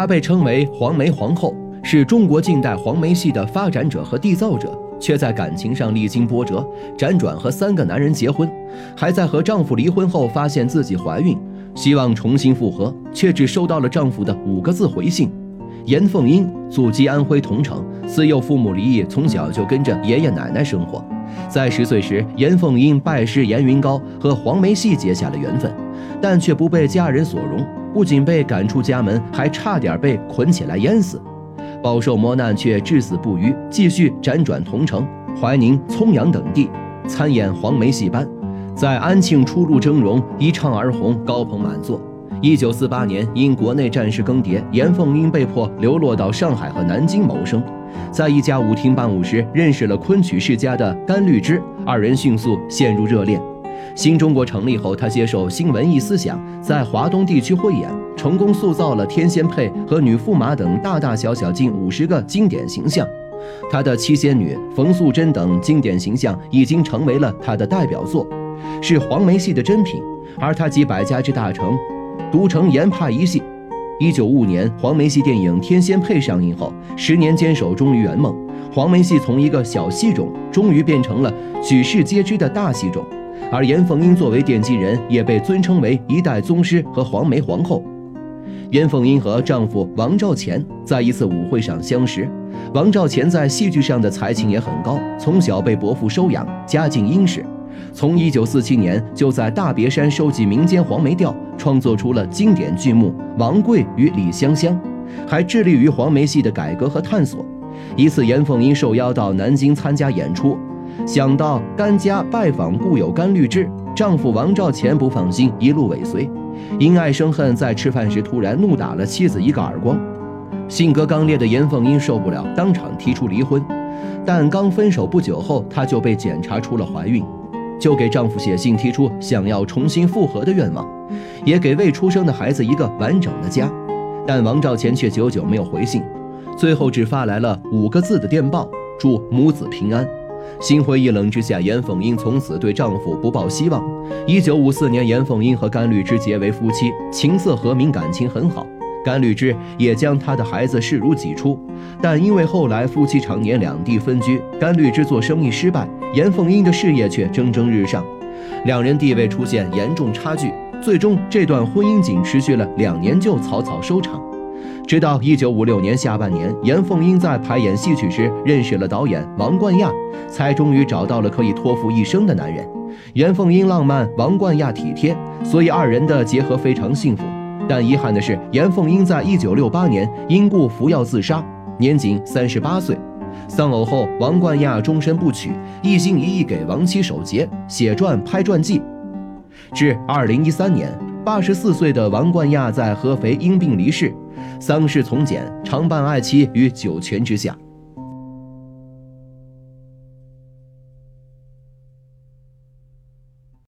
她被称为黄梅皇后，是中国近代黄梅戏的发展者和缔造者，却在感情上历经波折，辗转和三个男人结婚，还在和丈夫离婚后发现自己怀孕，希望重新复合，却只收到了丈夫的五个字回信。严凤英祖籍安徽桐城，自幼父母离异，从小就跟着爷爷奶奶生活。在十岁时，严凤英拜师严云高，和黄梅戏结下了缘分，但却不被家人所容，不仅被赶出家门，还差点被捆起来淹死。饱受磨难却至死不渝，继续辗转桐城、怀宁、葱阳等地参演黄梅戏班，在安庆初入峥嵘，一唱而红，高朋满座。一九四八年，因国内战事更迭，严凤英被迫流落到上海和南京谋生。在一家舞厅伴舞时，认识了昆曲世家的甘绿枝，二人迅速陷入热恋。新中国成立后，他接受新文艺思想，在华东地区汇演，成功塑造了天仙配和女驸马等大大小小近五十个经典形象。他的七仙女、冯素珍等经典形象已经成为了他的代表作，是黄梅戏的珍品。而他集百家之大成。独成严派一戏。一九五五年，黄梅戏电影《天仙配》上映后，十年坚守终于圆梦。黄梅戏从一个小戏种，终于变成了举世皆知的大戏种。而严凤英作为奠基人，也被尊称为一代宗师和黄梅皇后。严凤英和丈夫王兆乾在一次舞会上相识。王兆乾在戏剧上的才情也很高，从小被伯父收养，家境殷实。从1947年就在大别山收集民间黄梅调，创作出了经典剧目《王贵与李香香》，还致力于黄梅戏的改革和探索。一次，严凤英受邀到南京参加演出，想到甘家拜访故友甘绿枝，丈夫王兆乾不放心，一路尾随，因爱生恨，在吃饭时突然怒打了妻子一个耳光。性格刚烈的严凤英受不了，当场提出离婚。但刚分手不久后，她就被检查出了怀孕。就给丈夫写信，提出想要重新复合的愿望，也给未出生的孩子一个完整的家。但王兆乾却久久没有回信，最后只发来了五个字的电报：祝母子平安。心灰意冷之下，严凤英从此对丈夫不抱希望。一九五四年，严凤英和甘绿枝结为夫妻，情色和鸣，感情很好。甘绿枝也将他的孩子视如己出，但因为后来夫妻常年两地分居，甘绿枝做生意失败，严凤英的事业却蒸蒸日上，两人地位出现严重差距，最终这段婚姻仅持续了两年就草草收场。直到一九五六年下半年，严凤英在排演戏曲时认识了导演王冠亚，才终于找到了可以托付一生的男人。严凤英浪漫，王冠亚体贴，所以二人的结合非常幸福。但遗憾的是，严凤英在一九六八年因故服药自杀，年仅三十八岁。丧偶后，王冠亚终身不娶，一心一意给亡妻守节、写传、拍传记。至二零一三年，八十四岁的王冠亚在合肥因病离世，丧事从简，常伴爱妻于九泉之下。